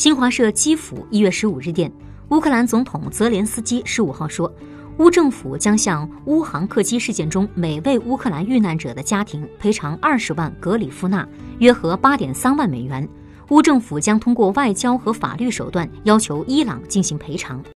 新华社基辅一月十五日电乌克兰总统泽连斯基十五号说乌政府将向乌航客机事件中每位乌克兰遇难者的家庭赔偿二十万格里夫纳约合八点三万美元。乌政府将通过外交和法律手段要求伊朗进行赔偿。